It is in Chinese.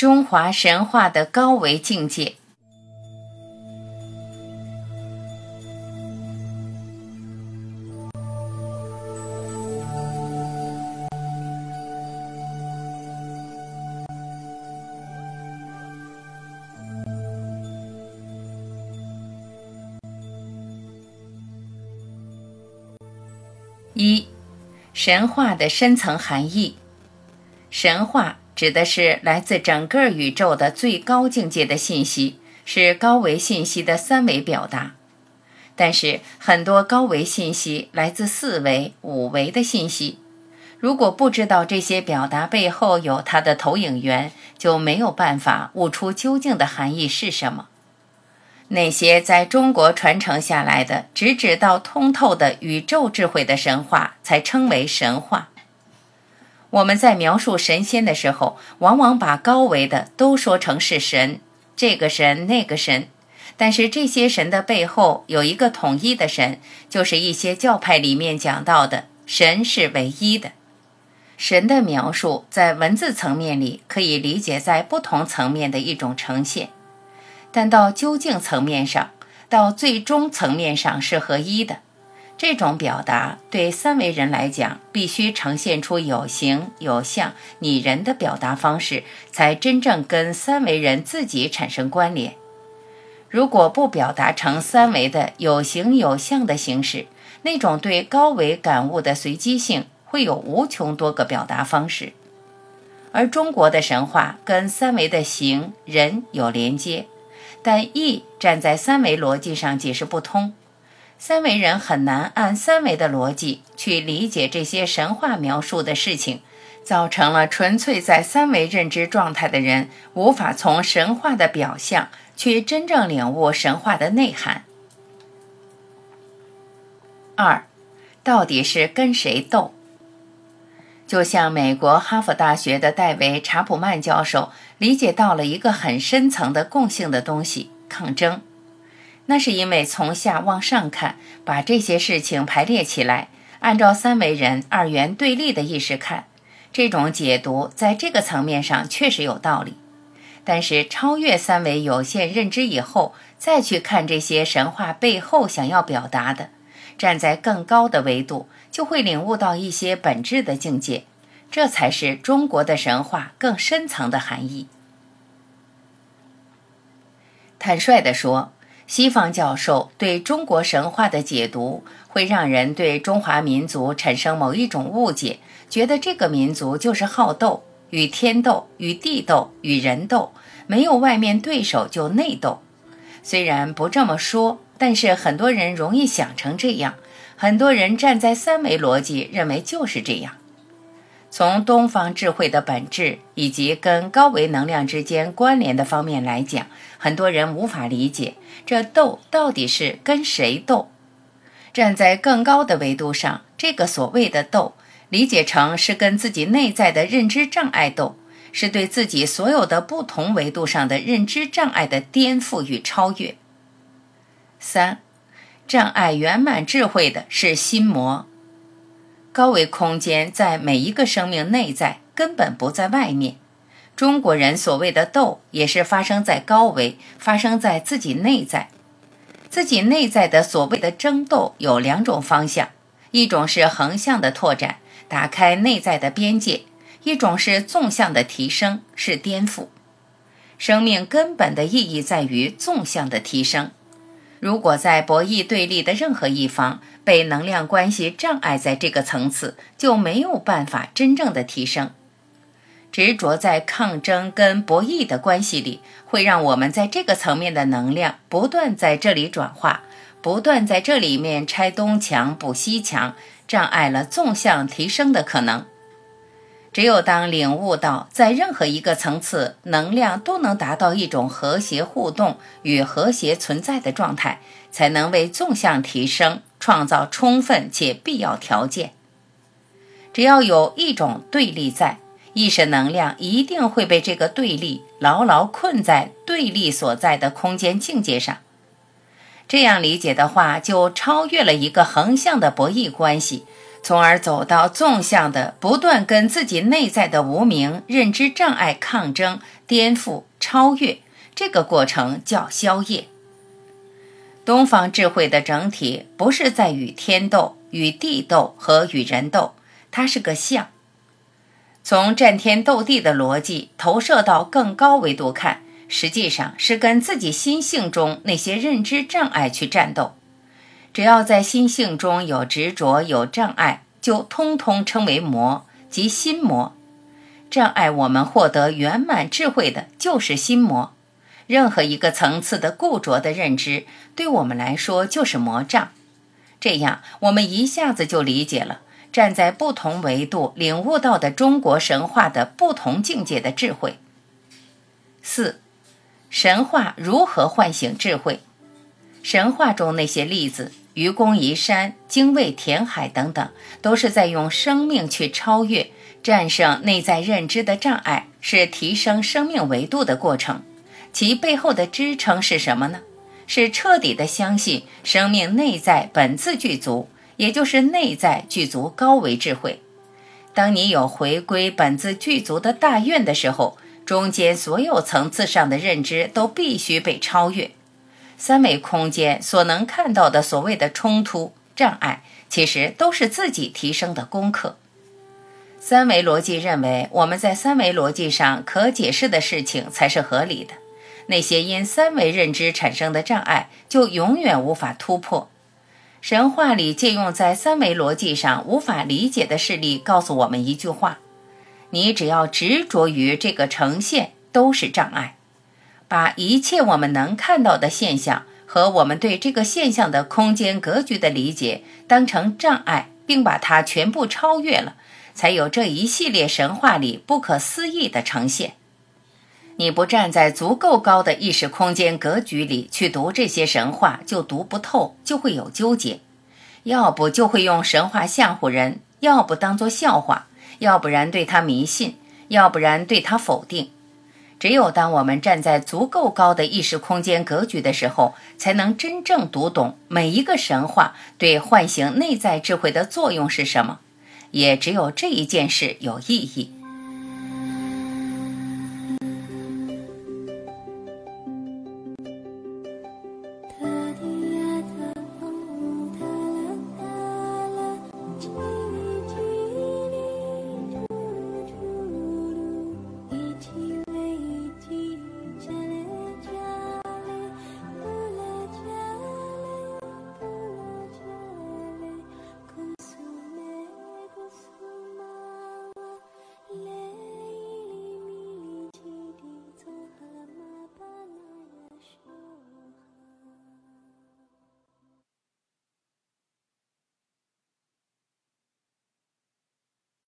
中华神话的高维境界。一，神话的深层含义。神话指的是来自整个宇宙的最高境界的信息，是高维信息的三维表达。但是很多高维信息来自四维、五维的信息，如果不知道这些表达背后有它的投影源，就没有办法悟出究竟的含义是什么。那些在中国传承下来的、直指到通透的宇宙智慧的神话，才称为神话。我们在描述神仙的时候，往往把高维的都说成是神，这个神那个神。但是这些神的背后有一个统一的神，就是一些教派里面讲到的神是唯一的。神的描述在文字层面里可以理解在不同层面的一种呈现。但到究竟层面上，到最终层面上是合一的。这种表达对三维人来讲，必须呈现出有形有相拟人的表达方式，才真正跟三维人自己产生关联。如果不表达成三维的有形有相的形式，那种对高维感悟的随机性，会有无穷多个表达方式。而中国的神话跟三维的形人有连接。但义站在三维逻辑上解释不通，三维人很难按三维的逻辑去理解这些神话描述的事情，造成了纯粹在三维认知状态的人无法从神话的表象去真正领悟神话的内涵。二，到底是跟谁斗？就像美国哈佛大学的戴维·查普曼教授理解到了一个很深层的共性的东西——抗争。那是因为从下往上看，把这些事情排列起来，按照三维人二元对立的意识看，这种解读在这个层面上确实有道理。但是超越三维有限认知以后，再去看这些神话背后想要表达的，站在更高的维度。就会领悟到一些本质的境界，这才是中国的神话更深层的含义。坦率地说，西方教授对中国神话的解读，会让人对中华民族产生某一种误解，觉得这个民族就是好斗，与天斗，与地斗，与人斗，没有外面对手就内斗。虽然不这么说，但是很多人容易想成这样。很多人站在三维逻辑认为就是这样。从东方智慧的本质以及跟高维能量之间关联的方面来讲，很多人无法理解这斗到底是跟谁斗。站在更高的维度上，这个所谓的斗，理解成是跟自己内在的认知障碍斗，是对自己所有的不同维度上的认知障碍的颠覆与超越。三。障碍圆满智慧的是心魔。高维空间在每一个生命内在，根本不在外面。中国人所谓的斗，也是发生在高维，发生在自己内在。自己内在的所谓的争斗有两种方向：一种是横向的拓展，打开内在的边界；一种是纵向的提升，是颠覆。生命根本的意义在于纵向的提升。如果在博弈对立的任何一方被能量关系障碍在这个层次，就没有办法真正的提升。执着在抗争跟博弈的关系里，会让我们在这个层面的能量不断在这里转化，不断在这里面拆东墙补西墙，障碍了纵向提升的可能。只有当领悟到在任何一个层次，能量都能达到一种和谐互动与和谐存在的状态，才能为纵向提升创造充分且必要条件。只要有一种对立在，意识能量一定会被这个对立牢牢困在对立所在的空间境界上。这样理解的话，就超越了一个横向的博弈关系。从而走到纵向的，不断跟自己内在的无名认知障碍抗争、颠覆、超越，这个过程叫消业。东方智慧的整体不是在与天斗、与地斗和与人斗，它是个相。从战天斗地的逻辑投射到更高维度看，实际上是跟自己心性中那些认知障碍去战斗。只要在心性中有执着、有障碍，就通通称为魔，即心魔。障碍我们获得圆满智慧的，就是心魔。任何一个层次的固着的认知，对我们来说就是魔障。这样，我们一下子就理解了站在不同维度领悟到的中国神话的不同境界的智慧。四，神话如何唤醒智慧？神话中那些例子。愚公移山、精卫填海等等，都是在用生命去超越、战胜内在认知的障碍，是提升生命维度的过程。其背后的支撑是什么呢？是彻底的相信生命内在本自具足，也就是内在具足高维智慧。当你有回归本自具足的大愿的时候，中间所有层次上的认知都必须被超越。三维空间所能看到的所谓的冲突障碍，其实都是自己提升的功课。三维逻辑认为，我们在三维逻辑上可解释的事情才是合理的，那些因三维认知产生的障碍就永远无法突破。神话里借用在三维逻辑上无法理解的事例，告诉我们一句话：你只要执着于这个呈现，都是障碍。把一切我们能看到的现象和我们对这个现象的空间格局的理解当成障碍，并把它全部超越了，才有这一系列神话里不可思议的呈现。你不站在足够高的意识空间格局里去读这些神话，就读不透，就会有纠结；要不就会用神话吓唬人，要不当作笑话，要不然对他迷信，要不然对他否定。只有当我们站在足够高的意识空间格局的时候，才能真正读懂每一个神话对唤醒内在智慧的作用是什么。也只有这一件事有意义。